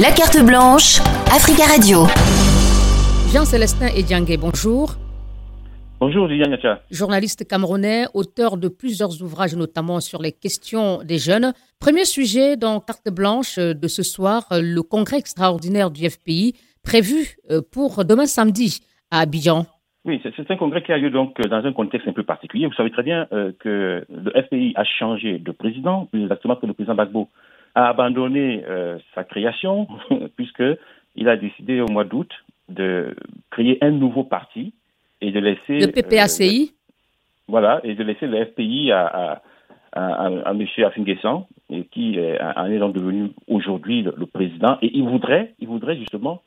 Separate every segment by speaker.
Speaker 1: La carte blanche, Africa Radio.
Speaker 2: Jean-Célestin Ediangue, bonjour.
Speaker 3: Bonjour Liliane.
Speaker 2: Journaliste camerounais, auteur de plusieurs ouvrages, notamment sur les questions des jeunes. Premier sujet dans Carte Blanche de ce soir, le congrès extraordinaire du FPI prévu euh, pour demain samedi à Abidjan.
Speaker 3: Oui, c'est un congrès qui a lieu donc dans un contexte un peu particulier. Vous savez très bien euh, que le FPI a changé de président, plus exactement que le président Bagbo a abandonné euh, sa création, puisqu'il a décidé au mois d'août de créer un nouveau parti et de laisser.
Speaker 2: Le PPACI
Speaker 3: euh, Voilà, et de laisser le FPI à, à, à, à M. Afinguessan, et qui en est donc devenu aujourd'hui le, président. Et il voudrait, il voudrait justement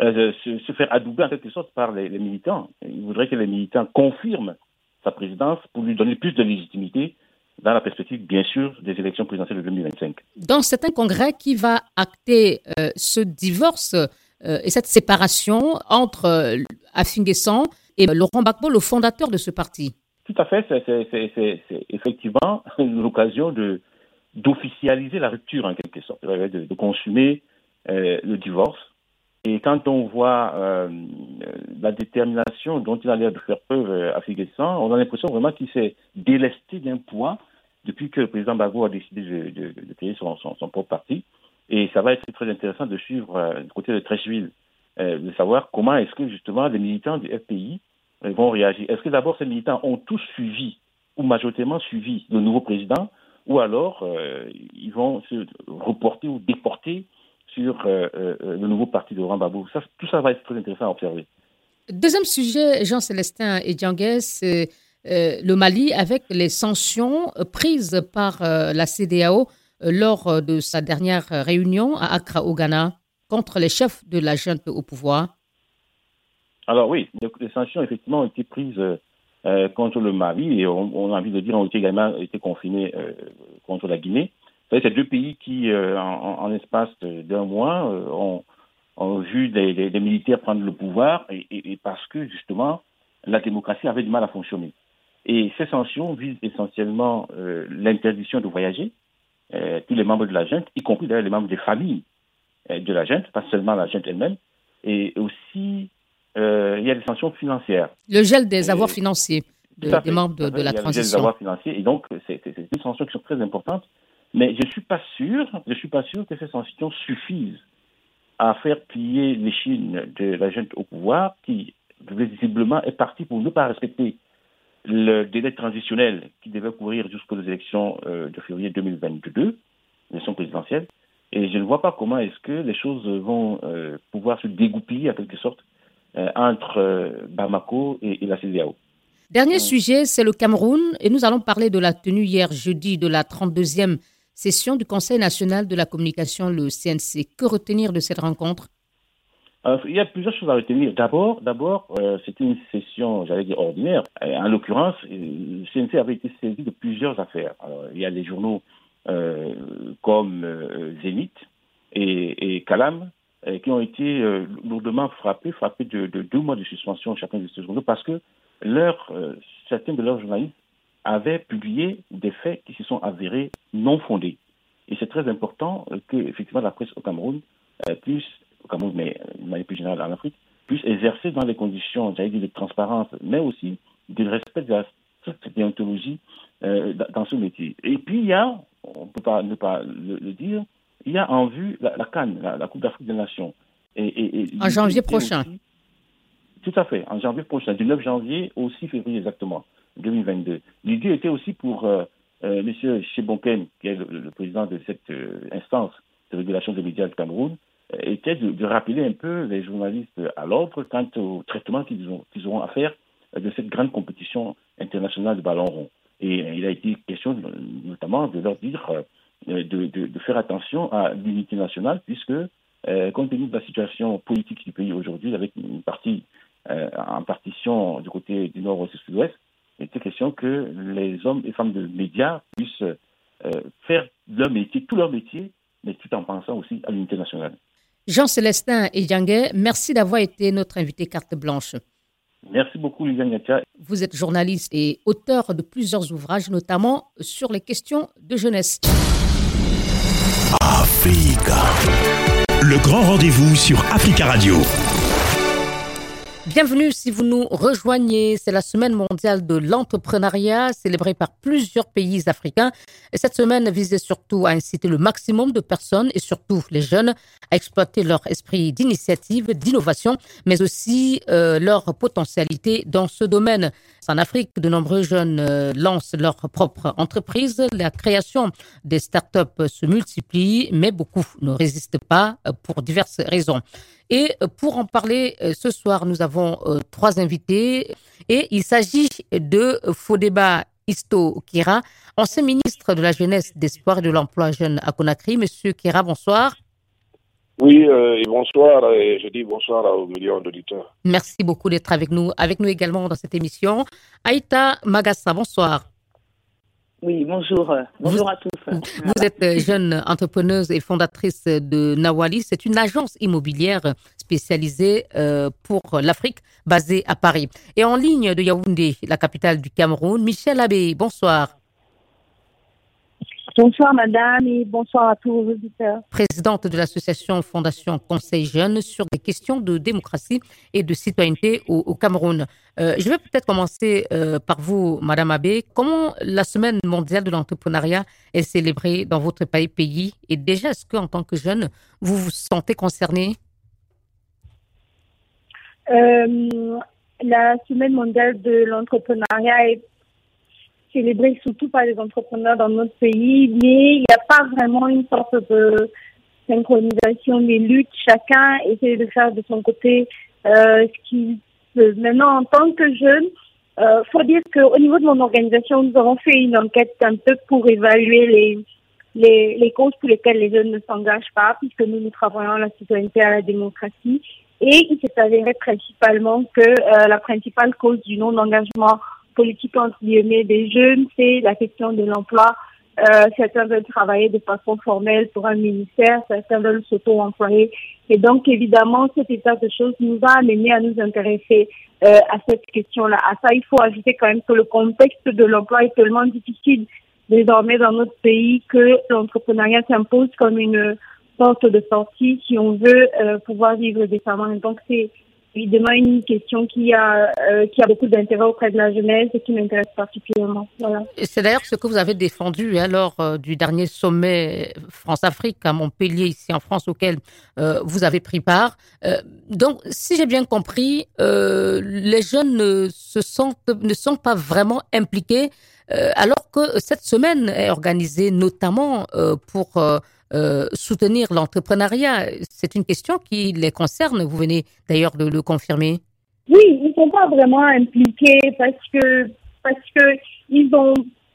Speaker 3: euh, se, se, faire adouber en quelque sorte par les, les, militants. Il voudrait que les militants confirment sa présidence pour lui donner plus de légitimité dans la perspective, bien sûr, des élections présidentielles de 2025.
Speaker 2: Dans certains congrès qui va acter euh, ce divorce euh, et cette séparation entre euh, Afinguessan et Laurent Gbagbo, le fondateur de ce parti.
Speaker 3: Tout à fait, c'est effectivement l'occasion d'officialiser la rupture en quelque sorte, de, de consommer euh, le divorce. Et quand on voit euh, la détermination dont il a l'air de faire preuve à Figuessan, on a l'impression vraiment qu'il s'est délesté d'un poids depuis que le président Bagbo a décidé de, créer son, propre parti. Et ça va être très intéressant de suivre euh, du côté de Trècheville, euh, de savoir comment est-ce que justement les militants du FPI euh, vont réagir. Est-ce que d'abord ces militants ont tous suivi ou majoritairement suivi le nouveau président ou alors ils vont se reporter ou déporter sur le nouveau parti de Laurent Gbagbo. Ça, tout ça va être très intéressant à observer.
Speaker 2: Deuxième sujet, Jean-Célestin et Djangues, c'est le Mali avec les sanctions prises par la CDAO lors de sa dernière réunion à Accra, au Ghana, contre les chefs de la junte au pouvoir
Speaker 3: Alors oui, les sanctions effectivement ont été prises euh, contre le Mali et on, on, a envie de dire ont été également été confinées euh, contre la Guinée. C'est deux pays qui, euh, en, en, espace d'un mois, ont, ont, vu des, militaires prendre le pouvoir et, et, et, parce que justement la démocratie avait du mal à fonctionner. Et ces sanctions visent essentiellement l'interdiction de voyager, euh, tous les membres de la junte, y compris d'ailleurs les membres des familles euh, de la junte, pas seulement la junte elle-même, et aussi euh, il y a des sanctions financières.
Speaker 2: Le gel des avoirs financiers de, des membres de, de la transition.
Speaker 3: Le gel des avoirs financiers, et donc c'est des sanctions qui sont très importantes, mais je suis pas sûr, je suis pas sûr que ces sanctions suffisent à faire plier l'échine de la junte au pouvoir, qui visiblement est partie pour ne pas respecter le délai transitionnel qui devait courir jusqu'aux élections euh, de février 2022, élections présidentielles. Et je ne vois pas comment est-ce que les choses vont euh, pouvoir se dégoupiller, en quelque sorte, euh, entre Bamako et, et, la CDAO.
Speaker 2: Dernier sujet, c'est le Cameroun. Et nous allons parler de la tenue hier jeudi de la 32e session du Conseil national de la communication, le CNC. Que retenir de cette rencontre?
Speaker 3: Alors, il y a plusieurs choses à retenir. D'abord, d'abord, euh, c'était une session, j'allais dire ordinaire. En l'occurrence, le CNC avait été saisi de plusieurs affaires. Il y a des journaux euh, comme euh, Zénith et, et Calam qui ont été lourdement frappés, frappés de, de, deux mois de suspension chacun de ces journaux parce que certains de leurs journalistes avaient publié des faits qui se sont avérés non fondés. Et c'est très important que, effectivement, la presse au Cameroun puisse au Cameroun, mais de manière plus générale en Afrique, puisse exercer dans les conditions, j'allais dire, de transparence, mais aussi de respect de la stricte déontologie euh, dans ce métier. Et puis, il y a, on ne peut pas ne pas le, le, dire, il y a en vue la, la Cannes, la, la, Coupe d'Afrique des Nations.
Speaker 2: Et, et, et en janvier prochain.
Speaker 3: Aussi, tout à fait, en janvier prochain, du 9 janvier au 6 février exactement, 2022. L'idée était aussi pour euh, euh, M. Chebonken, qui est le, président de cette euh, instance de régulation des médias du Cameroun, était de, rappeler un peu les journalistes à l'ordre quant au traitement qu'ils qu auront à faire de cette grande compétition internationale de ballon rond. Et il a été question notamment de leur dire de, faire attention à l'unité nationale, puisque euh, compte tenu de la situation politique du pays aujourd'hui, avec une partie euh, en partition du côté du nord-ouest et sud-ouest, il était question que les hommes et femmes de médias puissent euh, faire leur métier, tout leur métier, mais tout en pensant aussi à l'unité nationale.
Speaker 2: Jean-Célestin Ediangue, merci d'avoir été notre invité carte blanche.
Speaker 3: Merci beaucoup, Liliane Yatia.
Speaker 2: Vous êtes journaliste et auteur de plusieurs ouvrages, notamment sur les questions de jeunesse.
Speaker 4: Africa, le grand rendez-vous sur Africa Radio.
Speaker 2: Bienvenue si vous nous rejoignez. C'est la semaine mondiale de l'entrepreneuriat célébrée par plusieurs pays africains. Et cette semaine visait surtout à inciter le maximum de personnes et surtout les jeunes à exploiter leur esprit d'initiative, d'innovation, mais aussi euh, leur potentialité dans ce domaine. En Afrique, de nombreux jeunes euh, lancent leur propre entreprise. La création des startups se multiplie, mais beaucoup ne résistent pas euh, pour diverses raisons. Et euh, pour en parler euh, ce soir, nous avons euh, trois invités et il s'agit de Fodeba Isto Kira, ancien ministre de la Jeunesse, des Sports et de l'Emploi jeune à Conakry. Monsieur Kira, bonsoir.
Speaker 5: Oui, et bonsoir, et je dis bonsoir aux millions d'auditeurs.
Speaker 2: Merci beaucoup d'être avec nous, avec nous également dans cette émission. Aïta Magassa, bonsoir.
Speaker 6: Oui, bonjour. Bonjour à tous.
Speaker 2: Vous êtes jeune entrepreneuse et fondatrice de Nawali. C'est une agence immobilière spécialisée pour l'Afrique, basée à Paris. Et en ligne de Yaoundé, la capitale du Cameroun, Michel Abbé, bonsoir.
Speaker 7: Bonsoir madame et bonsoir à tous vos auditeurs.
Speaker 2: Présidente de l'association Fondation Conseil Jeunes sur des questions de démocratie et de citoyenneté au, au Cameroun. Euh, je vais peut-être commencer euh, par vous, madame Abbé. Comment la semaine mondiale de l'entrepreneuriat est célébrée dans votre pays, pays? Et déjà, est-ce qu'en tant que jeune, vous vous sentez concerné?
Speaker 7: Euh, La semaine mondiale de l'entrepreneuriat est célébrée surtout par les entrepreneurs dans notre pays, mais il n'y a pas vraiment une sorte de synchronisation des luttes. Chacun essaie de faire de son côté euh, ce qu'il peut. Maintenant, en tant que jeune, euh, faut dire qu'au niveau de mon organisation, nous avons fait une enquête un peu pour évaluer les, les, causes pour lesquelles les jeunes ne s'engagent pas, puisque nous, nous travaillons la citoyenneté, à la démocratie. Et il s'est avéré principalement que euh, la principale cause du non-engagement politique entre guillemets des jeunes, c'est la question de l'emploi. Euh, certains veulent travailler de façon formelle pour un ministère, certains veulent s'auto-employer. Et donc, évidemment, cet état de choses nous a amené à nous intéresser euh, à cette question-là. À ça, il faut ajouter quand même que le contexte de l'emploi est tellement difficile désormais dans notre pays que l'entrepreneuriat s'impose comme une porte de sortie si on veut euh, pouvoir vivre décemment. Donc, c'est évidemment une question qui a, euh, qui a beaucoup d'intérêt auprès de la jeunesse et qui m'intéresse particulièrement. Voilà.
Speaker 2: C'est d'ailleurs ce que vous avez défendu hein, lors euh, du dernier sommet France-Afrique à Montpellier, ici en France, auquel euh, vous avez pris part. Donc, si j'ai bien compris, les jeunes ne, se sentent, ne sont pas vraiment impliqués, alors que cette semaine est organisée notamment pour euh, soutenir l'entrepreneuriat C'est une question qui les concerne, vous venez d'ailleurs de le confirmer.
Speaker 7: Oui, ils ne sont pas vraiment impliqués parce que parce que ils n'ont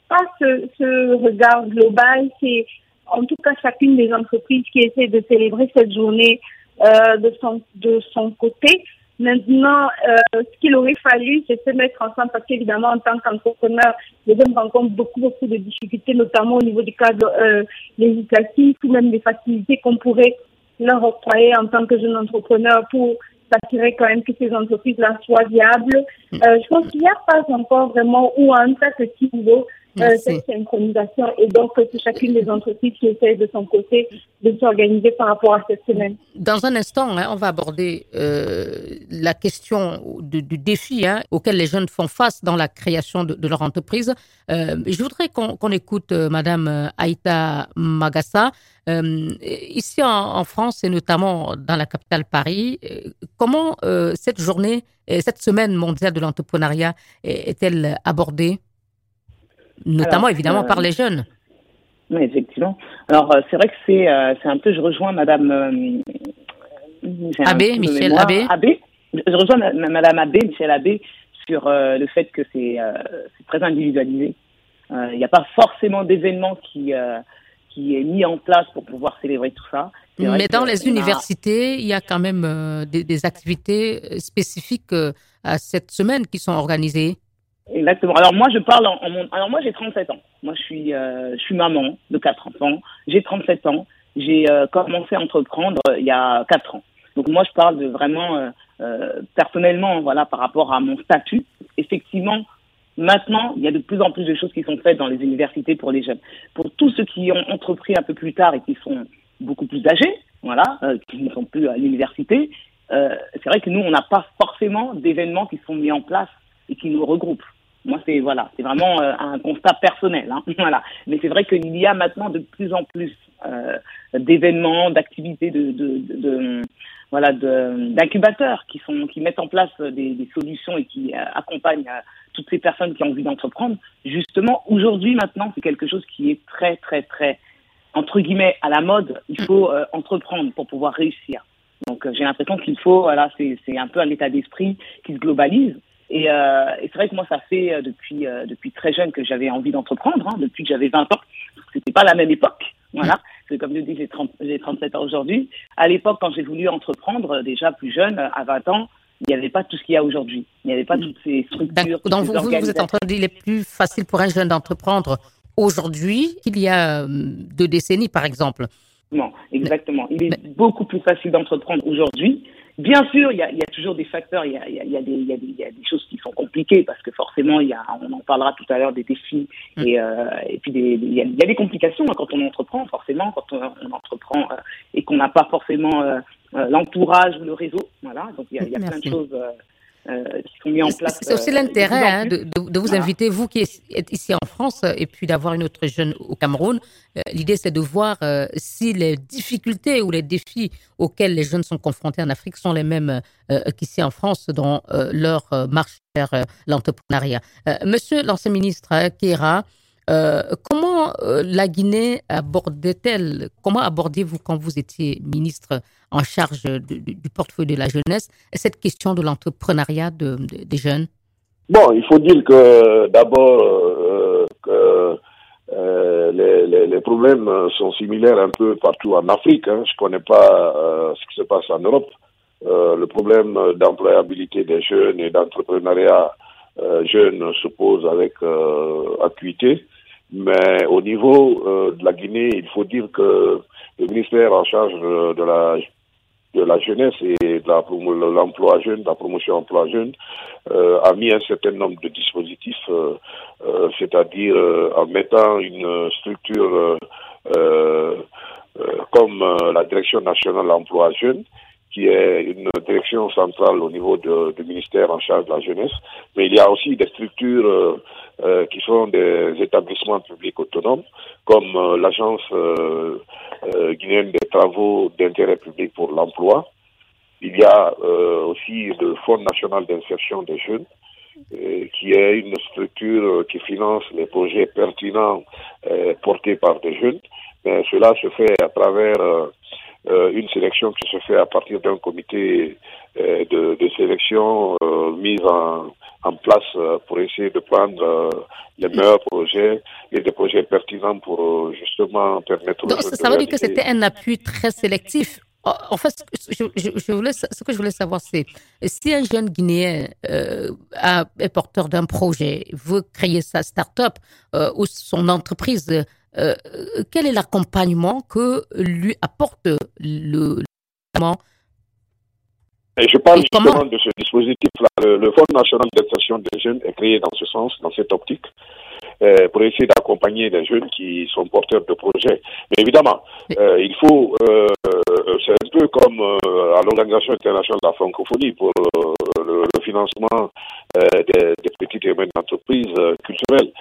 Speaker 7: pas ce, regard global. C'est en tout cas chacune des entreprises qui essaie de célébrer cette journée euh, de son de son côté. Maintenant, euh, ce qu'il aurait fallu, c'est se mettre ensemble parce qu'évidemment, en tant qu'entrepreneur, les hommes rencontrent beaucoup, beaucoup de difficultés, notamment au niveau du cadre euh, législatif ou même des facilités qu'on pourrait leur octroyer en tant que jeune entrepreneur pour s'assurer quand même que ces entreprises-là soient viables. Euh, je pense qu'il n'y a pas encore vraiment, ou en très petit niveau, euh, cette synchronisation et donc que chacune des entreprises qui essaie de son côté de s'organiser par rapport à cette semaine.
Speaker 2: Dans un instant, hein, on va aborder euh, la question du, du défi hein, auquel les jeunes font face dans la création de, de leur entreprise. Euh, je voudrais qu'on qu écoute Madame Aïta Magassa. Ici en, en, France et notamment dans la capitale Paris, comment cette journée, cette semaine mondiale de l'entrepreneuriat est-elle abordée? Notamment Alors, évidemment euh, par les jeunes.
Speaker 6: Oui, effectivement. Alors, euh, c'est vrai que c'est euh, un peu, je rejoins Madame
Speaker 2: Abbé, Michel Abbé.
Speaker 6: Abbé. Je rejoins Madame Abbé, Michel Abbé, sur le fait que c'est très individualisé. Il n'y a pas forcément d'événement qui, qui est mis en place pour pouvoir célébrer tout ça.
Speaker 2: Mais dans les universités, a... il y a quand même des, des, activités spécifiques à cette semaine qui sont organisées.
Speaker 6: Exactement. Alors moi je parle en, en mon... alors moi j'ai 37 ans. Moi je suis euh, je suis maman de quatre enfants. J'ai 37 ans. J'ai euh, commencé à entreprendre euh, il y a quatre ans. Donc moi je parle de vraiment euh, euh, personnellement voilà par rapport à mon statut. Effectivement, maintenant, il y a de plus en plus de choses qui sont faites dans les universités pour les jeunes. Pour tous ceux qui ont entrepris un peu plus tard et qui sont beaucoup plus âgés, voilà, qui ne sont plus à l'université. c'est vrai que nous, on n'a pas forcément d'événements qui sont mis en place et qui nous regroupent. Moi, c'est voilà, c'est vraiment un constat personnel, hein, voilà. Mais c'est vrai qu'il y a maintenant de plus en plus d'événements, d'activités, de, de, de, voilà, d'incubateurs qui sont qui mettent en place des, des solutions et qui accompagnent toutes ces personnes qui ont envie d'entreprendre, justement, aujourd'hui, maintenant, c'est quelque chose qui est très, très, très, entre guillemets, à la mode. Il faut euh, entreprendre pour pouvoir réussir. Donc, euh, j'ai l'impression qu'il faut, voilà, c'est un peu un état d'esprit qui se globalise. Et, euh, et c'est vrai que moi, ça fait depuis, depuis très jeune que j'avais envie d'entreprendre, hein, depuis que j'avais 20 ans. C'était pas la même époque. Voilà. C'est comme je dis, j'ai 37 ans aujourd'hui. À l'époque, quand j'ai voulu entreprendre, déjà plus jeune, à 20 ans, il n'y avait pas tout ce qu'il y a aujourd'hui. Il n'y avait pas toutes ces structures.
Speaker 2: Donc, vous, vous, êtes en train de dire qu'il est plus facile pour un jeune d'entreprendre aujourd'hui qu'il y a euh, deux décennies, par exemple.
Speaker 6: Non, exactement. Il est beaucoup plus facile d'entreprendre aujourd'hui Bien sûr, il y a, y a, toujours des facteurs, il y a, y, a, y, a des, y, a des, y a des choses qui sont compliquées parce que forcément, il y a, on en parlera tout à l'heure des défis mm. et, euh, et puis il y, a, des complications hein, quand on entreprend, forcément, quand on, on entreprend euh, et qu'on n'a pas forcément euh, euh, l'entourage ou le réseau. Voilà, donc il y a, y a plein de choses. Euh, euh, qui sont mis en place.
Speaker 2: C'est aussi l'intérêt hein, de, vous inviter, vous qui êtes ici en France, et puis d'avoir une autre jeune au Cameroun. L'idée, c'est de voir si les difficultés ou les défis auxquels les jeunes sont confrontés en Afrique sont les mêmes qu'ici en France dans leur marche vers l'entrepreneuriat. Monsieur l'ancien ministre Kéra, euh, comment euh, la Guinée abordait-elle, comment abordiez-vous quand vous étiez ministre en charge du portefeuille de la jeunesse cette question de l'entrepreneuriat de, des jeunes?
Speaker 5: Bon, il faut dire que d'abord euh, les, problèmes sont similaires un peu partout en Afrique. Hein. Je ne connais pas ce qui se passe en Europe. le problème d'employabilité des jeunes et d'entrepreneuriat jeunes se pose avec acuité. Mais au niveau euh, de la Guinée, il faut dire que le ministère en charge de la de la jeunesse et de l'emploi jeune, de la promotion emploi jeune, euh, a mis un certain nombre de dispositifs, euh, euh c'est-à-dire euh, en mettant une structure euh, comme la Direction nationale de l'emploi jeune, qui est une direction centrale au niveau du ministère en charge de la jeunesse, mais il y a aussi des structures euh, euh qui sont des établissements publics autonomes, comme euh, l'agence guinéenne des travaux d'intérêt public pour l'emploi. Il y a aussi le Fonds national d'insertion des jeunes, qui est une structure qui finance les projets pertinents portés par des jeunes. Mais cela se fait à travers euh, une sélection qui se fait à partir d'un comité euh, de, de, sélection euh, mis en, en place euh, pour essayer de prendre euh, les meilleurs projets et des projets pertinents pour justement permettre.
Speaker 2: Donc, ça veut dire que c'était un appui très sélectif. En fait, je, je, je voulais, ce que je voulais savoir, c'est si un jeune Guinéen euh, est porteur d'un projet, veut créer sa start-up euh, ou son entreprise, euh, quel est l'accompagnement que lui apporte le,
Speaker 5: et je parle justement de ce dispositif-là. Le, Fonds national d'insertion des jeunes est créé dans ce sens, dans cette optique, euh, pour essayer d'accompagner les jeunes qui sont porteurs de projets. Mais évidemment, euh, il faut, euh, c'est un peu comme à l'Organisation internationale de la francophonie pour le, le, financement des, des, petites et moyennes entreprises culturelles.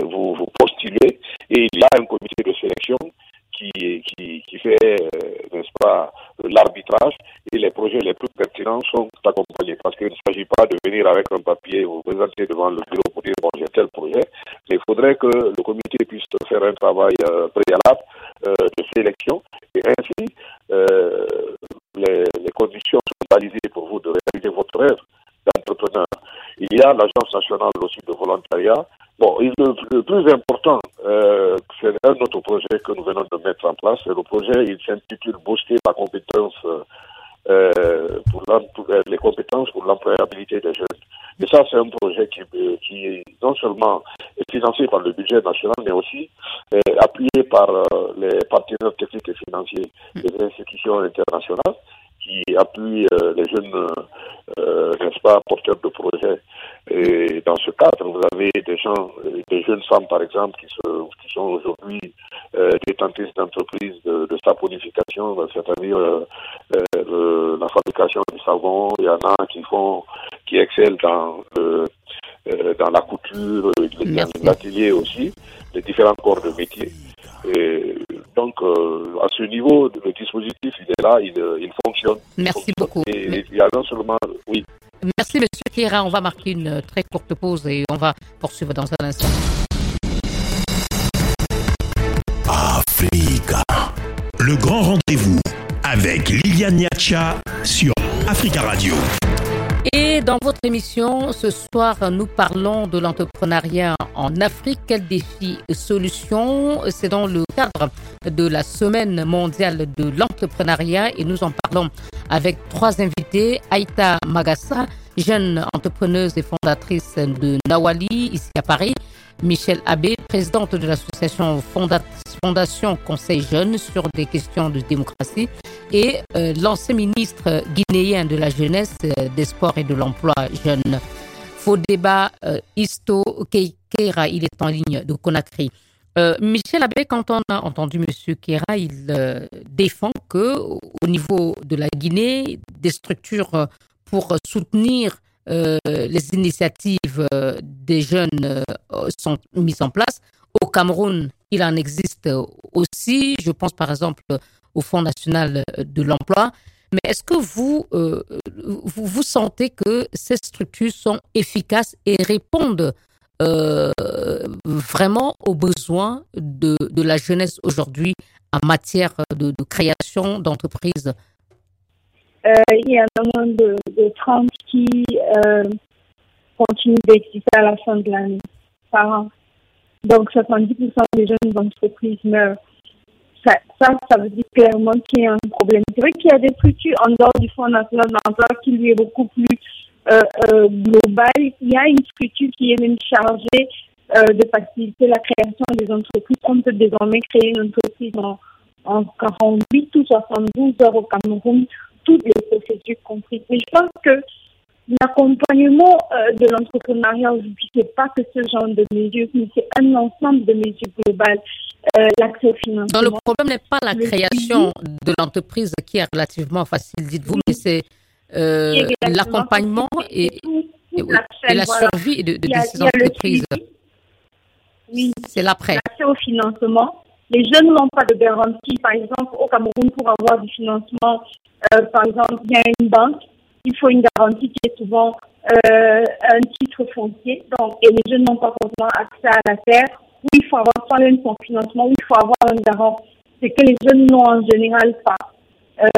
Speaker 5: vous, vous postulez et il y a un comité de sélection qui, qui, qui fait, n'est-ce pas, l'arbitrage et les projets les plus pertinents sont accompagnés parce qu'il ne s'agit pas de venir avec un papier ou présenter devant le bureau pour dire bon j'ai tel projet, mais il faudrait que le comité puisse faire un travail euh, préalable euh, de sélection et ainsi euh, les, les, conditions sont balisées pour vous de réaliser votre rêve d'entrepreneur. Il y a l'Agence nationale aussi de volontariat. Bon, le, plus important, euh, c'est un autre projet que nous venons de mettre en place. Le projet, il s'intitule Booster la compétence euh, pour, euh, les compétences pour l'employabilité des jeunes. Et ça, c'est un projet qui, euh, qui non seulement est financé par le budget national, mais aussi est appuyé par les partenaires techniques et financiers des institutions internationales qui appuie les jeunes, n'est-ce pas, porteurs de projets. Et dans ce cadre, vous avez des gens, des jeunes femmes, par exemple, qui, qui sont aujourd'hui détentrices d'entreprises de, de saponification, c'est-à-dire la fabrication du savon. Il y en a qui font, qui excellent dans dans la couture, l'atelier aussi, les différents corps de métier. Et donc, euh, à ce niveau, le dispositif, il est là, il, il fonctionne.
Speaker 2: Merci beaucoup.
Speaker 5: Et il y a non seulement, oui.
Speaker 2: Merci, Monsieur Kira. On va marquer une très courte pause et on va poursuivre dans un instant.
Speaker 4: Africa. Le grand rendez-vous avec Liliane Niacha sur Africa Radio.
Speaker 2: Et dans votre émission, ce soir, nous parlons de l'entrepreneuriat en Afrique. Quels défis solutions C'est dans le cadre de la Semaine mondiale de l'entrepreneuriat et nous en parlons avec trois invités. Aïta Magassa, jeune entrepreneuse et fondatrice de Nawali, ici à Paris. Michel Abbé, présidente de l'association Fondation Conseil Jeunes sur des questions de démocratie, et euh, l'ancien ministre guinéen de la jeunesse, euh, des sports et de l'emploi jeune. Faux débat, euh, Isto Keira, il est en ligne de Conakry. Michel Abbé, quand on a entendu M. Keira, il défend que au niveau de la Guinée, des structures pour soutenir les initiatives des jeunes sont mises en place. Au Cameroun, il en existe aussi. Je pense par exemple au Fonds national de l'emploi. Mais est-ce que vous, euh, vous, sentez que ces structures sont efficaces et répondent euh, vraiment aux besoins de, de la jeunesse aujourd'hui en matière de, création d'entreprises
Speaker 7: euh, Il y a un nombre de, de 30 qui continuent d'exister à la fin de l'année par. Donc 70% des jeunes entreprises meurent ça, ça, veut dire clairement qu'il y a un problème. C'est vrai qu'il y a des structures en dehors du Fonds national de l'emploi qui lui est beaucoup plus euh, euh, global. Il y a une structure qui est même chargée euh, de faciliter la création des entreprises. On peut désormais créer une entreprise en, en 48 ou 72 heures au Cameroun, toutes les procédures comprises. Mais je pense que L'accompagnement euh, de l'entrepreneuriat aujourd'hui, c'est pas que ce genre de mesures, mais c'est un ensemble de mesures globales. Euh, l'accès au financement.
Speaker 2: Donc le problème n'est pas la création de l'entreprise qui est relativement facile, dites-vous, mais c'est euh, l'accompagnement et, et, la survie de, de, ces entreprises.
Speaker 7: Oui.
Speaker 2: C'est l'après.
Speaker 7: L'accès au financement. Les jeunes n'ont pas de garantie. Par exemple, au Cameroun, pour avoir du financement, par exemple, il y a une banque il faut une garantie qui est souvent euh, un titre foncier. Donc, et les jeunes n'ont pas forcément accès à la terre. Où il faut avoir soi-même son financement, où il faut avoir un garant. C'est que les jeunes n'ont en général pas.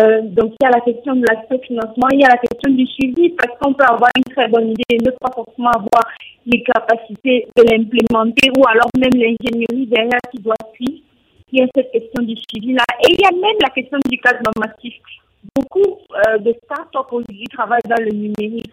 Speaker 7: Euh, donc, il y a la question de au financement, il y a la question du suivi, parce qu'on peut avoir une très bonne idée et ne pas forcément avoir les capacités de l'implémenter, ou alors même l'ingénierie derrière qui doit suivre. Y a cette question du suivi-là. Et il y a même la question du cadre normatif beaucoup euh, de start-up aujourd'hui travaillent dans le numérique.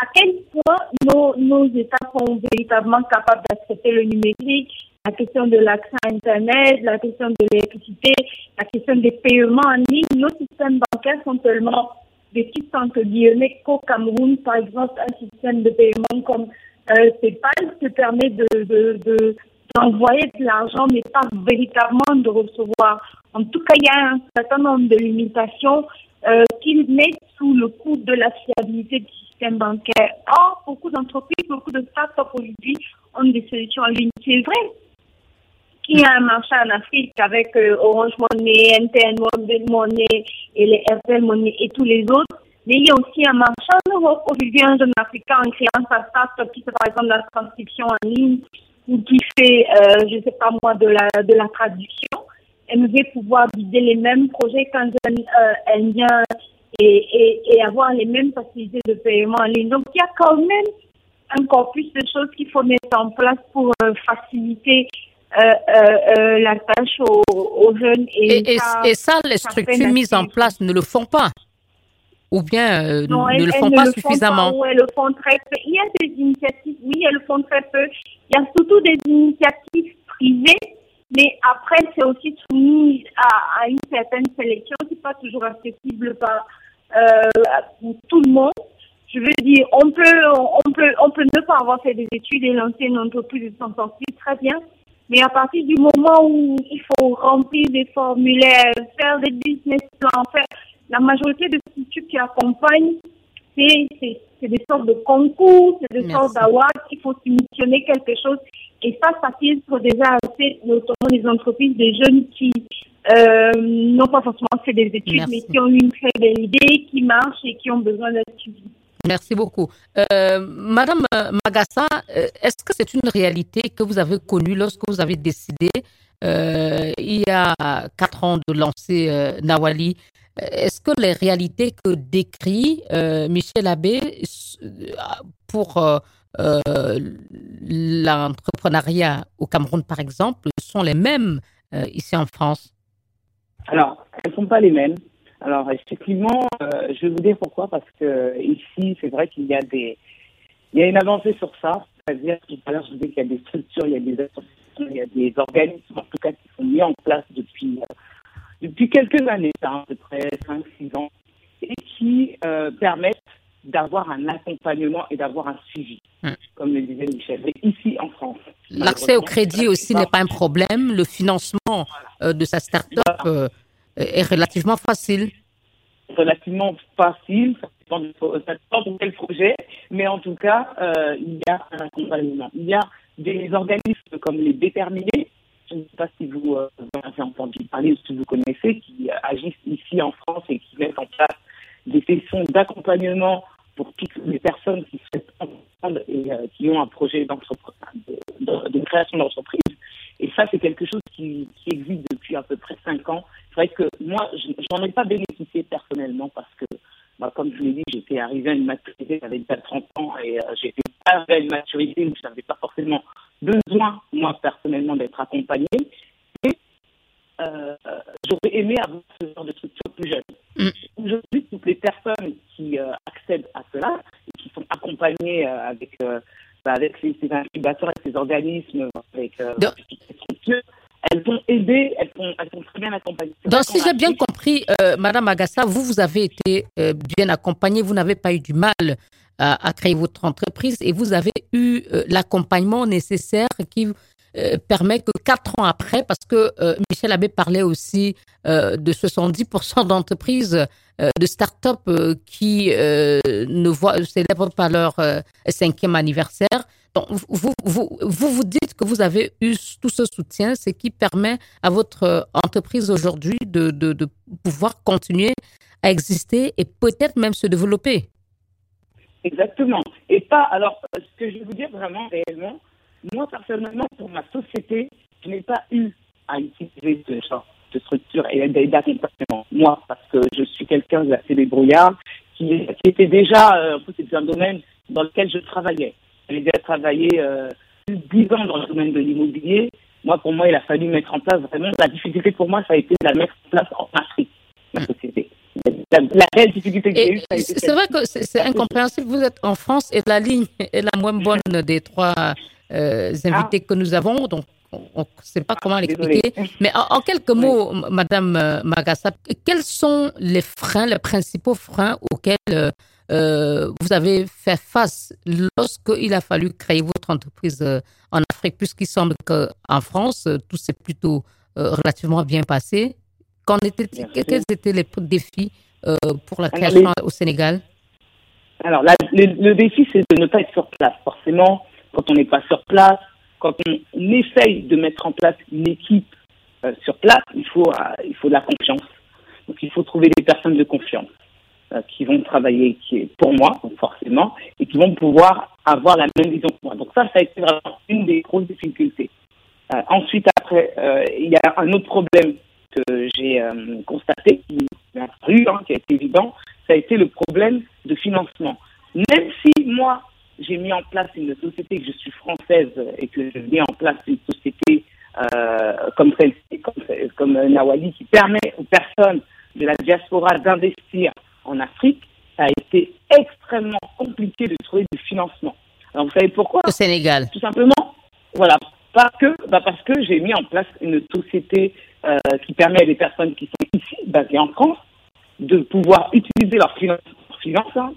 Speaker 7: À quel point nos, nos États sont véritablement capables d'accepter le numérique, la question de l'accès à Internet, la question de l'électricité, la question des paiements en ligne. Nos systèmes bancaires sont tellement systèmes entre guillemets qu'au Cameroun, par exemple, un système de paiement comme euh, PayPal te permet de d'envoyer de l'argent, mais pas véritablement de recevoir. En tout cas, il y a un certain nombre de limitations euh, qu'ils mettent sous le coup de la fiabilité du système bancaire. Or, beaucoup d'entreprises, beaucoup de startups aujourd'hui ont des solutions en ligne. C'est vrai qu'il y a un marché en Afrique avec euh, Orange Money, MTN Money et les Airtel Money et tous les autres. Mais il y a aussi un marché en Europe. Aujourd'hui, un jeune Africain en créant sa startup qui fait par exemple la transcription en ligne ou qui fait, euh, je ne sais pas moi, de la, de la traduction aimerait pouvoir viser les mêmes projets qu'un jeune euh, indien et, et, et, avoir les mêmes facilités de paiement en ligne. Donc, il y a quand même un corpus de choses qu'il faut mettre en place pour euh, faciliter euh, euh, la tâche aux, aux jeunes.
Speaker 2: Et, et, ça, et, ça, les structures mises en place ne le font pas ou bien
Speaker 7: non,
Speaker 2: ne
Speaker 7: elles,
Speaker 2: le font pas suffisamment.
Speaker 7: Font pas, ou elles le font très peu. Il y a des initiatives, oui, elles le font très peu. Il y a surtout des initiatives privées mais après, c'est aussi soumis à, à, une certaine sélection qui n'est pas toujours accessible par, pour tout le monde. Je veux dire, on peut, on peut, on peut ne pas avoir fait des études et lancer une entreprise et s'en sortir très bien. Mais à partir du moment où il faut remplir des formulaires, faire des business plans, faire la majorité des structures qui accompagnent, c'est, des sortes de concours, c'est des sortes d'awards, il faut soumissionner quelque chose. Et ça, ça filtre déjà assez, notamment les entreprises, des jeunes qui euh, n'ont pas forcément fait des études, mais qui ont une très belle idée, qui marche et qui ont besoin d'être suivis.
Speaker 2: Merci beaucoup. Euh, Madame Magassa, euh, est-ce que c'est une réalité que vous avez connue lorsque vous avez décidé, euh, il y a quatre ans, de lancer Nawali Est-ce que les réalités que décrit Michel Abbé pour l'entrepreneuriat au Cameroun, par exemple, sont les mêmes ici en France?
Speaker 6: Alors, elles ne sont pas les mêmes. Alors effectivement, euh, je vous dire pourquoi, parce que ici, c'est vrai qu'il y a des, il y a une avancée sur ça. C'est-à-dire, tout à l'heure, je vous disais qu'il y a des structures, il y a des associations, il y a des organismes, en tout cas, qui sont mis en place depuis, euh, depuis quelques années, hein, à peu près 5-6 ans, et qui euh, permettent d'avoir un accompagnement et d'avoir un suivi, hum. comme le disait Michel. Mais ici, en France.
Speaker 2: L'accès au crédit aussi n'est pas un problème. Le financement de sa start-up est relativement facile.
Speaker 6: Relativement facile, ça dépend, de, quel projet, mais en tout cas, euh, il y a un accompagnement. Il y a des organismes comme les déterminés, je ne sais pas si vous, euh, avez entendu parler ou si vous connaissez, qui agissent ici en France et qui mettent en place des sessions d'accompagnement pour toutes les personnes qui souhaitent entreprendre et euh, qui ont un projet de, de, création d'entreprise. Et ça, c'est quelque chose qui, existe depuis à peu près cinq ans. C'est vrai que moi, j'en ai pas bénéficié personnellement parce que, bah, comme je l'ai dit, j'étais arrivé à une maturité, j'avais déjà 30 ans et euh, j'étais arrivé à une maturité où je n'avais pas forcément besoin, moi, personnellement, d'être accompagné. Et euh, j'aurais aimé avoir ce genre de structure plus jeune. Mm. Aujourd'hui, toutes les personnes qui euh, accèdent à cela et qui sont accompagnées euh, avec bah, avec ces, incubateurs et ces organismes, avec ces structures, elles vont aider, elles vont, elles très bien accompagner.
Speaker 2: Donc, si j'ai bien compris, Madame Agassa, vous, vous avez été bien accompagnée, vous n'avez pas eu du mal à, créer votre entreprise et vous avez eu l'accompagnement nécessaire qui permet que quatre ans après, parce que Michel Abbé parlait aussi de 70% d'entreprises, de start-up qui ne voient, célèbrent pas leur cinquième anniversaire. Donc, vous, vous, vous, vous dites que vous avez eu tout ce soutien, ce qui permet à votre entreprise aujourd'hui de, de, de pouvoir continuer à exister et peut-être même se développer.
Speaker 6: Exactement. Et pas, alors, ce que je vais vous dire vraiment réellement, moi personnellement, pour ma société, je n'ai pas eu à utiliser ce genre de structure et d'accompagnement. Moi, parce que je suis quelqu'un d'assez débrouillard, qui, qui était déjà, euh, c'est un domaine dans lequel je travaillais. J'ai déjà travaillé euh, plus de 10 ans dans le domaine de l'immobilier. Moi, pour moi, il a fallu mettre en place vraiment. La difficulté pour moi, ça a été de la mettre en place en Afrique, la société. La, réelle difficulté que j'ai eue,
Speaker 2: C'est vrai que c'est incompréhensible. Vous êtes en France et la ligne est la moins bonne des trois euh, invités que nous avons. Donc, on ne sait pas comment l'expliquer. Mais en, quelques mots, Madame euh, Magassa, quels sont les freins, les principaux freins auxquels euh, vous avez fait face lorsqu'il a fallu créer votre entreprise en Afrique, puisqu'il semble qu'en France, tout s'est plutôt relativement bien passé? était, quels étaient les défis pour la création au Sénégal
Speaker 6: Alors, le, défi, c'est de ne pas être sur place. Forcément, quand on n'est pas sur place, quand on, essaye de mettre en place une équipe sur place, il faut, il faut de la confiance. Donc, il faut trouver des personnes de confiance. Euh, qui vont travailler qui est pour moi, forcément, et qui vont pouvoir avoir la même vision que moi. Donc ça, ça a été vraiment une des grosses difficultés. Euh, ensuite, après, euh, il y a un autre problème que j'ai constaté, qui a apparu, hein, qui a été évident, ça a été le problème de financement. Même si moi, j'ai mis en place une société, que je suis française et que je mets en place une société comme celle-ci, comme, comme Nawali, qui permet aux personnes de la diaspora d'investir en Afrique, ça a été extrêmement compliqué de trouver du financement. Alors vous savez pourquoi?
Speaker 2: Au Sénégal.
Speaker 6: Tout simplement, voilà, parce que, bah parce que j'ai mis en place une société euh, qui permet à des personnes qui sont ici, basées en France, de pouvoir utiliser leurs finances, hein,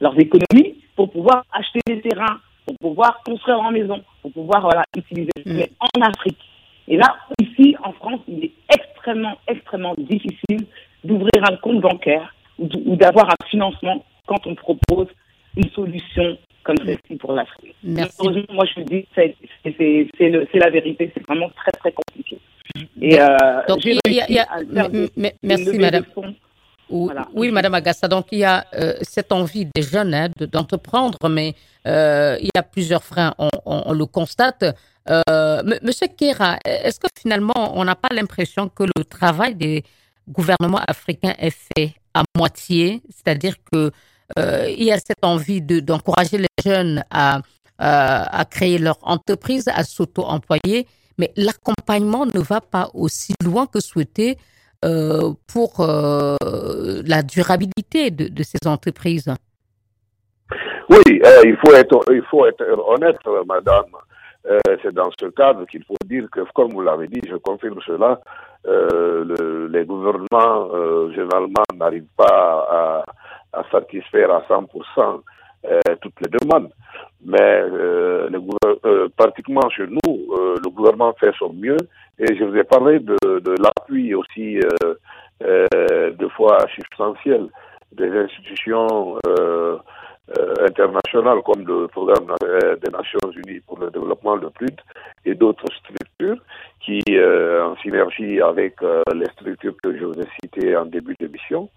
Speaker 6: leurs économies pour pouvoir acheter des terrains, pour pouvoir construire en maison, pour pouvoir voilà, utiliser. Mm. Mais en Afrique, et là, ici, en France, il est extrêmement, extrêmement difficile d'ouvrir un compte bancaire ou d'avoir un financement quand on propose une solution comme celle-ci pour l'Afrique. Moi, je dis, c'est la vérité, c'est vraiment très, très compliqué.
Speaker 2: Et, euh, Donc, il y a, merci, madame. Oui, Madame Agassa. Donc, il y a euh, cette envie des jeunes hein, d'entreprendre, mais euh, il y a plusieurs freins, on, le constate. Euh, Monsieur Kera, est-ce que finalement, on n'a pas l'impression que le travail des gouvernements africains est fait à moitié? C'est-à-dire que il y a cette envie d'encourager les jeunes à, à créer leur entreprise, à s'auto-employer, mais l'accompagnement ne va pas aussi loin que souhaité euh, pour euh, la durabilité de, ces entreprises
Speaker 5: Oui, euh, il, faut être, il faut être honnête, madame. c'est dans ce cadre qu'il faut dire que, comme vous l'avez dit, je confirme cela, les gouvernements généralement n'arrivent pas à, satisfaire à 100% toutes les demandes. Mais pratiquement chez nous, le gouvernement fait son mieux et je vous ai parlé de, de l'appui aussi, euh, euh, de fois substantiel, des institutions euh, euh, internationales comme le programme des Nations Unies pour le développement de PLUD et d'autres structures qui, en synergie avec les structures que je vous ai citées en début d'émission,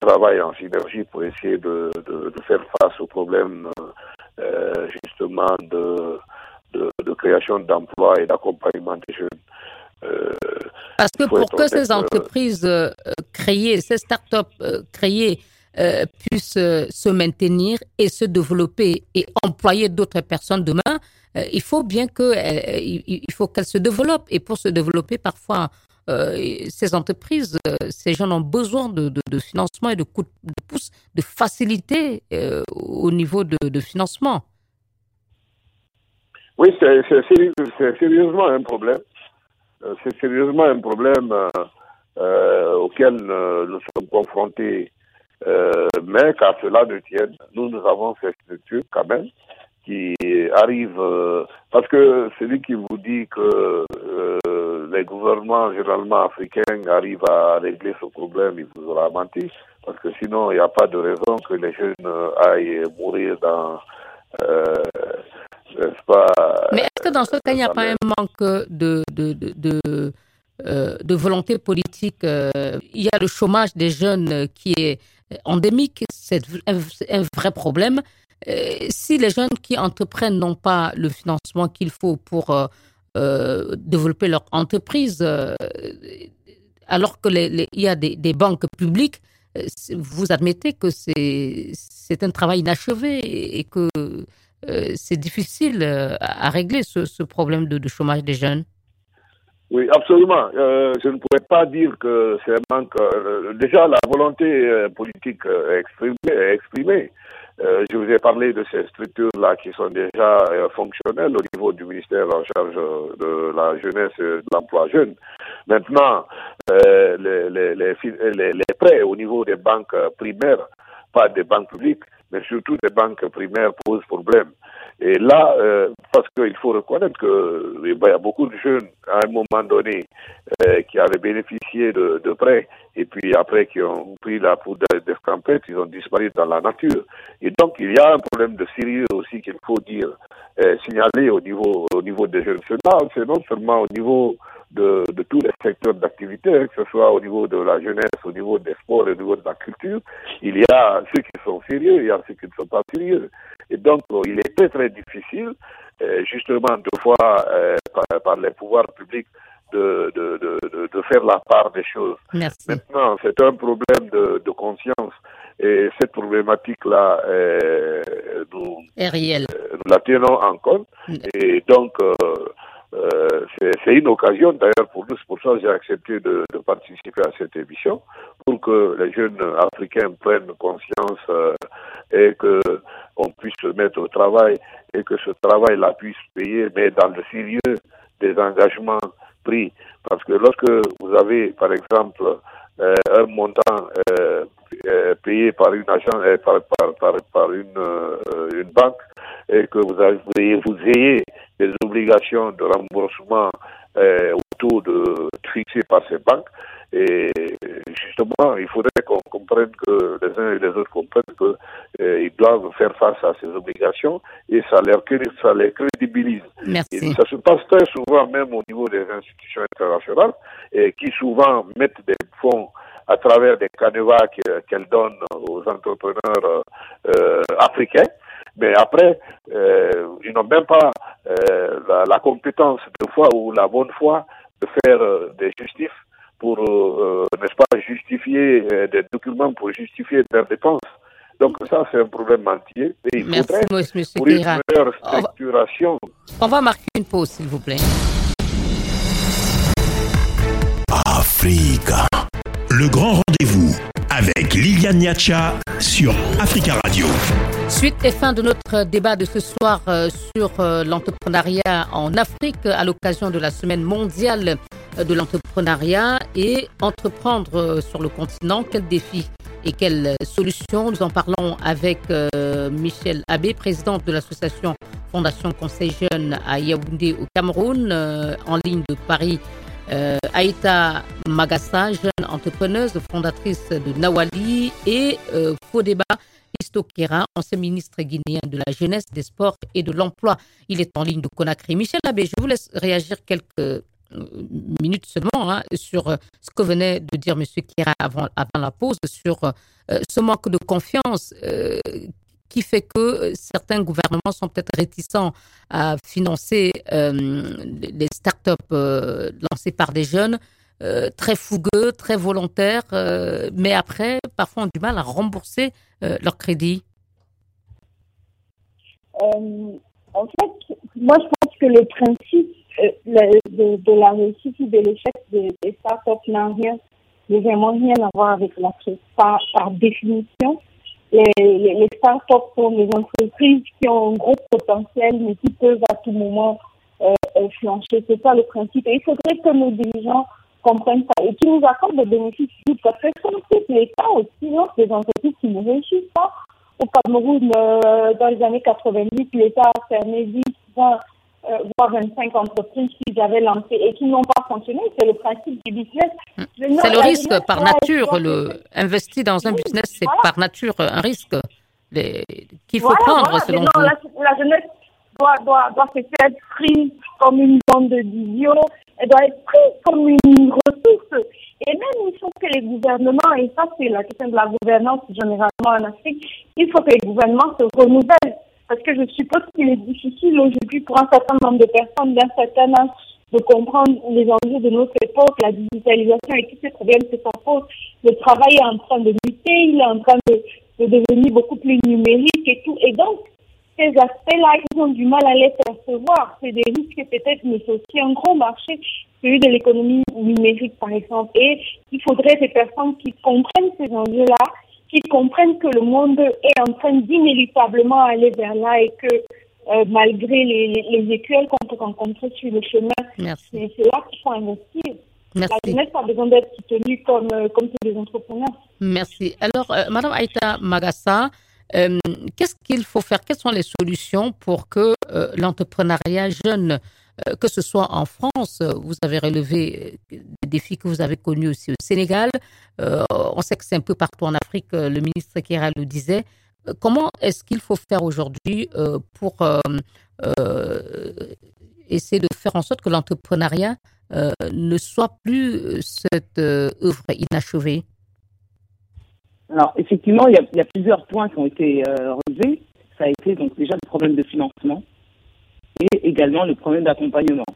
Speaker 5: travaillent en synergie pour essayer de, de, de faire face aux problèmes justement de de, création d'emplois et d'accompagnement des jeunes.
Speaker 2: Euh, Parce que pour que ces euh, entreprises euh, créées, ces startups créées puissent se maintenir et se développer et employer d'autres personnes demain, il faut bien que il faut qu'elles se développent et pour se développer parfois ces entreprises, ces gens ont besoin de, de, financement et de coups de pouce, de facilité au niveau de, de financement.
Speaker 5: Oui, c'est sérieusement un problème. Euh, c'est sérieusement un problème euh, euh, auquel nous sommes confrontés. Mais qu'à cela ne tienne, nous, nous avons ces structures quand même qui arrivent, parce que celui qui vous dit que les gouvernements généralement africains arrivent à régler ce problème, il vous aura menti, parce que sinon il n'y a pas de raison que les jeunes aillent mourir dans
Speaker 2: mais est-ce que dans ce cas, il n'y a pas un manque de, de, de, euh, de, volonté politique euh, Il y a le chômage des jeunes qui est endémique, c'est un, vrai problème. Euh, si les jeunes qui entreprennent n'ont pas le financement qu'il faut pour développer leur entreprise, alors que les, il y a des, banques publiques, vous admettez que c'est un travail inachevé et que euh, c'est difficile euh, à régler ce, problème de, chômage des jeunes.
Speaker 5: Oui, absolument. Euh, je ne pourrais pas dire que c'est un manque. déjà, la volonté politique est exprimée. je vous ai parlé de ces structures-là qui sont déjà fonctionnelles au niveau du ministère en charge de la jeunesse et de l'emploi jeune. Maintenant, les, prêts au niveau des banques primaires, pas des banques publiques, mais surtout les banques primaires posent problème. Et là, euh, parce qu'il faut reconnaître qu'il y a beaucoup de jeunes, à un moment donné, euh, qui avaient bénéficié de, de, prêts, et puis après qui ont pris la poudre d'escampette, ils ont disparu dans la nature. Et donc, il y a un problème de sérieux aussi qu'il faut dire, euh, signaler au niveau, au niveau des jeunes. C'est non seulement au niveau de, de tous les secteurs d'activité, hein, que ce soit au niveau de la jeunesse, au niveau des sports, au niveau de la culture. Il y a ceux qui sont sérieux, il y a ceux qui ne sont pas sérieux. Et donc, euh, il est très, très difficile, euh, justement, de voir euh, par, les pouvoirs publics de, de, de, de, faire la part des choses.
Speaker 2: Merci.
Speaker 5: Maintenant, c'est un problème de, conscience. Et cette problématique-là, nous,
Speaker 2: est réelle.
Speaker 5: nous la tenons en compte. Mm. Et donc, euh, c'est une occasion d'ailleurs pour nous, c'est pour ça que j'ai accepté de, participer à cette émission, pour que les jeunes africains prennent conscience euh, et que on puisse se mettre au travail et que ce travail-là puisse payer, mais dans le sérieux des engagements pris. Parce que lorsque vous avez, par exemple, un montant payé par une agence, par, par, par, une, une banque, et que vous ayez, vous ayez des obligations de remboursement au taux de, fixé par ces banques. Et justement, il faudrait qu'on comprenne que les uns et les autres comprennent qu'ils doivent faire face à ces obligations et ça, leur, ça les crédibilise.
Speaker 2: Merci.
Speaker 5: ça se passe très souvent même au niveau des institutions internationales et qui souvent mettent des fonds à travers des canevas qu'elles donnent aux entrepreneurs euh, africains. Mais après, euh, ils n'ont même pas euh, la, la, compétence de foi ou la bonne foi de faire des justifs pour, n'est-ce pas, justifier des documents pour justifier leurs dépenses. Donc ça, c'est un problème entier. Et il
Speaker 2: Merci,
Speaker 5: faudrait, pour une meilleure
Speaker 2: On va-
Speaker 5: structuration,
Speaker 2: On va marquer une pause, s'il vous plaît.
Speaker 4: Africa. Le grand rendez-vous avec Liliane Niacha sur Africa Radio.
Speaker 2: Suite et fin de notre débat de ce soir euh, sur euh, l'entrepreneuriat en Afrique à l'occasion de la semaine mondiale euh, de l'entrepreneuriat et entreprendre euh, sur le continent, quels défis et quelles solutions? Nous en parlons avec euh, Michel Abbé, présidente de l'association Fondation Conseil Jeune à Yaoundé au Cameroun, euh, en ligne de Paris. Aïta Magassa, jeune entrepreneuse, fondatrice de Nawali et Fodeba Istokera, ancien ministre guinéen de la jeunesse, des sports et de l'emploi. Il est en ligne de Conakry. Michel Abbé, je vous laisse réagir quelques minutes seulement hein, sur euh, ce que venait de dire M. Kera avant, la pause, sur euh, ce manque de confiance euh, qui fait que euh, certains gouvernements sont peut-être réticents à financer euh, les startups euh, lancées par des jeunes euh, très fougueux, très volontaires, euh, mais après, parfois ont du mal à rembourser euh, leur crédit.
Speaker 7: Euh, en fait, moi, je pense que le principe euh, de, de la réussite ou de l'échec des, des startups n'a rien, vraiment rien à voir avec la crise. Par, définition, les, les, les startups sont des entreprises qui ont un gros potentiel, mais qui peuvent à tout moment euh, euh, flancher. C'est ça le principe. Il faudrait que nos dirigeants comprennent ça et qui nous accordent des bénéfices. Parce que comme c'est l'État aussi, lance des entreprises qui ne réussissent pas. Au Cameroun, euh, dans les années 90, l'État a fermé 10, 20, euh, voire 25 entreprises qu'ils avaient lancées et qui n'ont pas fonctionné. C'est le principe du business.
Speaker 2: C'est le risque par nature. Le, investir dans un business, c'est
Speaker 7: voilà.
Speaker 2: par nature un risque les- qu'il faut
Speaker 7: Voilà,
Speaker 2: prendre,
Speaker 7: voilà.
Speaker 2: selon
Speaker 7: non,
Speaker 2: vous.
Speaker 7: La, la jeunesse doit, doit, doit se faire prise comme une bande de d'idiots. Elle doit être prise comme une ressource. Et même, il faut que les gouvernements, et ça, c'est la question de la gouvernance généralement en Afrique, il faut que les gouvernements se renouvellent. Parce que je suppose qu'il est difficile aujourd'hui pour un certain nombre de personnes d'un certain âge de comprendre les enjeux de notre époque, la digitalisation et tous ces problèmes que ça pose. Le travail est en train de muter, il est en train de, de devenir beaucoup plus numérique et tout. Et donc, ces aspects-là, ils ont du mal à les percevoir. C'est des risques peut-être, mais c'est aussi un gros marché, celui de l'économie numérique, par exemple. Et il faudrait des personnes qui comprennent ces enjeux-là, qui comprennent que le monde est en train d'inéluctablement aller vers là et que euh, malgré les, les, les écueils qu'on peut rencontrer sur le chemin, c'est là qu'il faut investir. La
Speaker 2: Merci.
Speaker 7: jeunesse a besoin d'être soutenue comme, euh, comme tous les entrepreneurs.
Speaker 2: Merci. Alors, euh, Madame Aïta Magassa, euh, qu'est-ce qu'il faut faire? Quelles sont les solutions pour que l'entrepreneuriat jeune, que ce soit en France, euh, vous avez relevé euh, des défis que vous avez connus aussi au Sénégal, euh, on sait que c'est un peu partout en Afrique, euh, le ministre Kera le disait. Euh, Comment est-ce qu'il faut faire aujourd'hui euh, pour euh, euh, essayer de faire en sorte que l'entrepreneuriat euh, ne soit plus euh, cette euh, œuvre inachevée?
Speaker 6: Alors, effectivement, il y, a, y a plusieurs points qui ont été euh, relevés. Ça a été donc déjà le problème de financement également le problème d'accompagnement.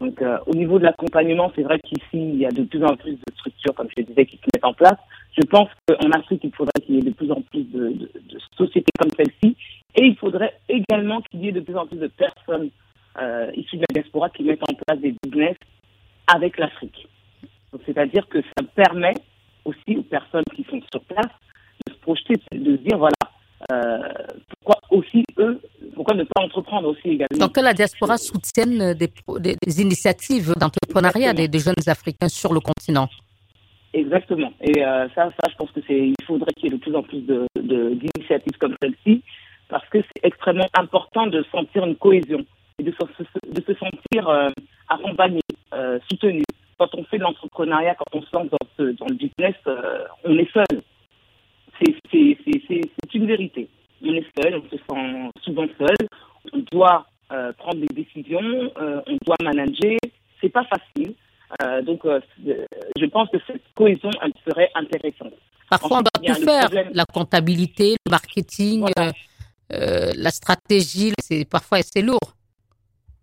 Speaker 6: Donc, euh, au niveau de l'accompagnement, c'est vrai qu'ici, il y a de plus en plus de structures, comme je le disais, qui se mettent en place. Je pense qu'en Afrique, il faudrait qu'il y ait de plus en plus de, sociétés comme celle-ci. Et il faudrait également qu'il y ait de plus en plus de personnes euh, issues de la diaspora qui mettent en place des business avec l'Afrique. C'est-à-dire que ça permet aussi aux personnes qui sont sur place de se projeter, de se dire, voilà, pourquoi aussi eux, pourquoi ne pas entreprendre aussi également?
Speaker 2: Donc que la diaspora soutienne des, pro- des- des initiatives d'entrepreneuriat des, des jeunes Africains sur le continent?
Speaker 6: Exactement. Et euh, ça, ça, je pense que c'est, il faudrait qu'il y ait de plus en plus de, d'initiatives comme celle-ci, parce que c'est extrêmement important de sentir une cohésion et de se, de se sentir euh, accompagné, euh, soutenu. Quand on fait de l'entrepreneuriat, quand on se lance dans, ce, dans le business, euh, on est seul. C'est, une vérité. On est seul, on se sent souvent seul. On doit euh, prendre des décisions, euh, on doit manager. C'est pas facile. Euh, donc, je pense que cette cohésion, elle serait intéressante.
Speaker 2: Parfois, on doit tout faire.
Speaker 6: problème-
Speaker 2: La comptabilité, le marketing,
Speaker 6: Voilà.
Speaker 2: la stratégie, c'est parfois c'est lourd.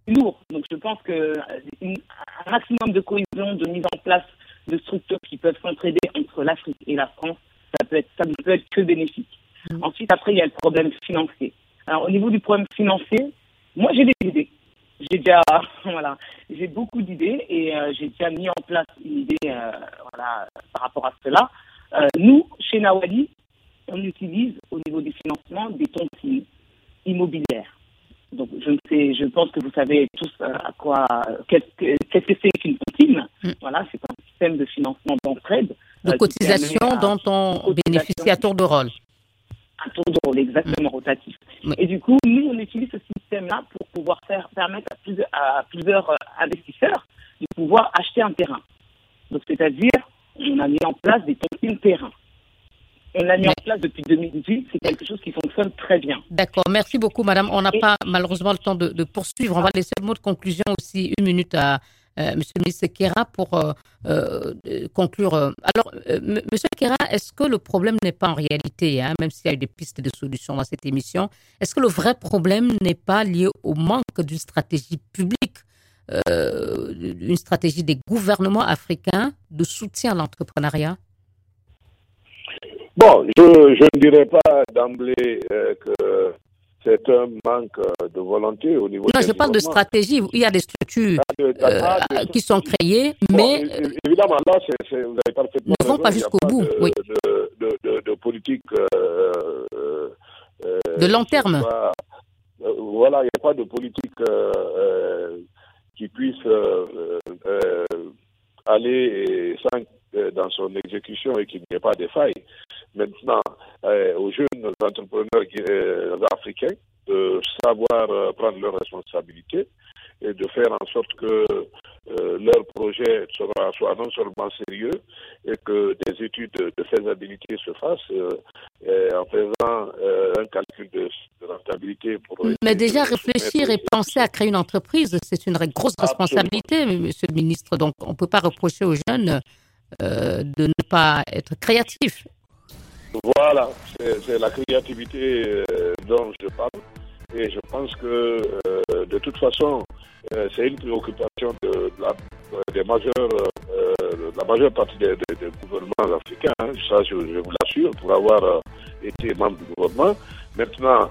Speaker 6: lourd. Donc je pense que euh, une- un maximum de cohésion, de mise en place de structures qui peuvent s'entraider entre l'Afrique et la France, ça peut être ça ne peut être que bénéfique. Ensuite, après, il y a le problème financier. Alors au niveau du problème financier, moi j'ai des idées. J'ai déjà voilà, j'ai beaucoup d'idées et euh, j'ai déjà mis en place une idée euh, voilà par rapport à cela. Euh, nous, chez Nawali, on utilise au niveau du financement des tontines immobilières. Donc, je ne sais, je pense que vous savez tous à quoi, qu'est-ce que c'est qu'une tontine.
Speaker 2: Mm.
Speaker 6: Voilà, c'est un système de financement d'entraide.
Speaker 2: De cotisation
Speaker 6: à-
Speaker 2: dont on
Speaker 6: cotisation.
Speaker 2: bénéficie à tour de rôle.
Speaker 6: un tour de rôle exactement rotatif.
Speaker 2: Oui.
Speaker 6: Et du coup, nous, on utilise ce système-là pour pouvoir faire permettre à plusieurs, à plusieurs euh, investisseurs de pouvoir acheter un terrain. Donc, c'est-à-dire, on a mis en place des tontines terrain. On l'a mis en place depuis 2018. C'est quelque chose qui fonctionne très bien.
Speaker 2: D'accord, merci beaucoup, madame. On n'a pas malheureusement le temps de, de poursuivre. On va laisser le mot de conclusion aussi, une minute à monsieur le ministre Kera pour euh, euh, euh, conclure. euh. Alors, euh, monsieur Kera, est-ce que le problème n'est pas en réalité, hein, même s'il y a eu des pistes de solutions dans cette émission, est-ce que le vrai problème n'est pas lié au manque d'une stratégie publique, euh, une stratégie des gouvernements africains de soutien à l'entrepreneuriat?
Speaker 5: Bon, je, ne dirais pas d'emblée euh, que c'est un manque euh, de volonté au niveau
Speaker 2: Non, je parle de stratégie. Il y a des structures
Speaker 5: Ah, de-
Speaker 2: euh,
Speaker 5: ah,
Speaker 2: qui sont créées, mais
Speaker 5: évidemment, là, vous avez parfaitement
Speaker 2: ne vont
Speaker 5: raison,
Speaker 2: pas jusqu'au bout,
Speaker 5: De,
Speaker 2: oui.
Speaker 5: de, politique euh,
Speaker 2: de long terme.
Speaker 5: pas- voilà, il n'y a pas de politique qui puisse aller sans, dans son exécution et qu'il n'y ait pas de failles. Maintenant, euh, aux jeunes entrepreneurs euh, africains de savoir euh, prendre leurs responsabilités et de faire en sorte que euh, leur projet sera, soit non seulement sérieux et que des études de, faisabilité se fassent en faisant un calcul de, de rentabilité pour
Speaker 2: Mais déjà réfléchir et penser à créer une entreprise, c'est une grosse
Speaker 5: Absolument.
Speaker 2: responsabilité, monsieur le ministre. Donc, on ne peut pas reprocher aux jeunes euh, de ne pas être créatifs.
Speaker 5: Voilà, c'est la créativité euh, dont je parle. Et je pense que euh, de toute façon, c'est une préoccupation de, la, des la majeure partie des, gouvernements africains. hein. Ça, je, vous l'assure, pour avoir été membre du gouvernement. Maintenant,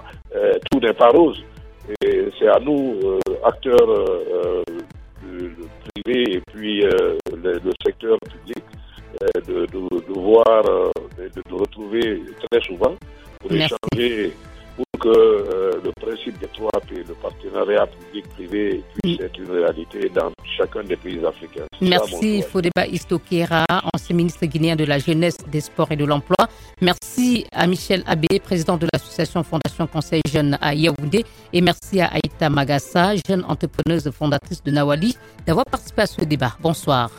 Speaker 5: tout n'est pas rose. Et c'est à nous, acteurs euh, privés et puis euh, le, le secteur public, euh, de, de, de voir, euh, et de, retrouver très souvent pour
Speaker 2: Merci.
Speaker 5: échanger, pour que euh, le principe des trois P, le partenariat public-privé, puisse être une réalité dans chacun des pays africains.
Speaker 2: Merci. Fodeba Istokera, ancien ministre guinéen de la Jeunesse, des Sports et de l'Emploi. Merci à Michel Abbé, président de l'association Fondation Conseil Jeune à Yaoundé. Et merci à Aïta Magassa, jeune entrepreneuse fondatrice de Nawali, d'avoir participé à ce débat. Bonsoir.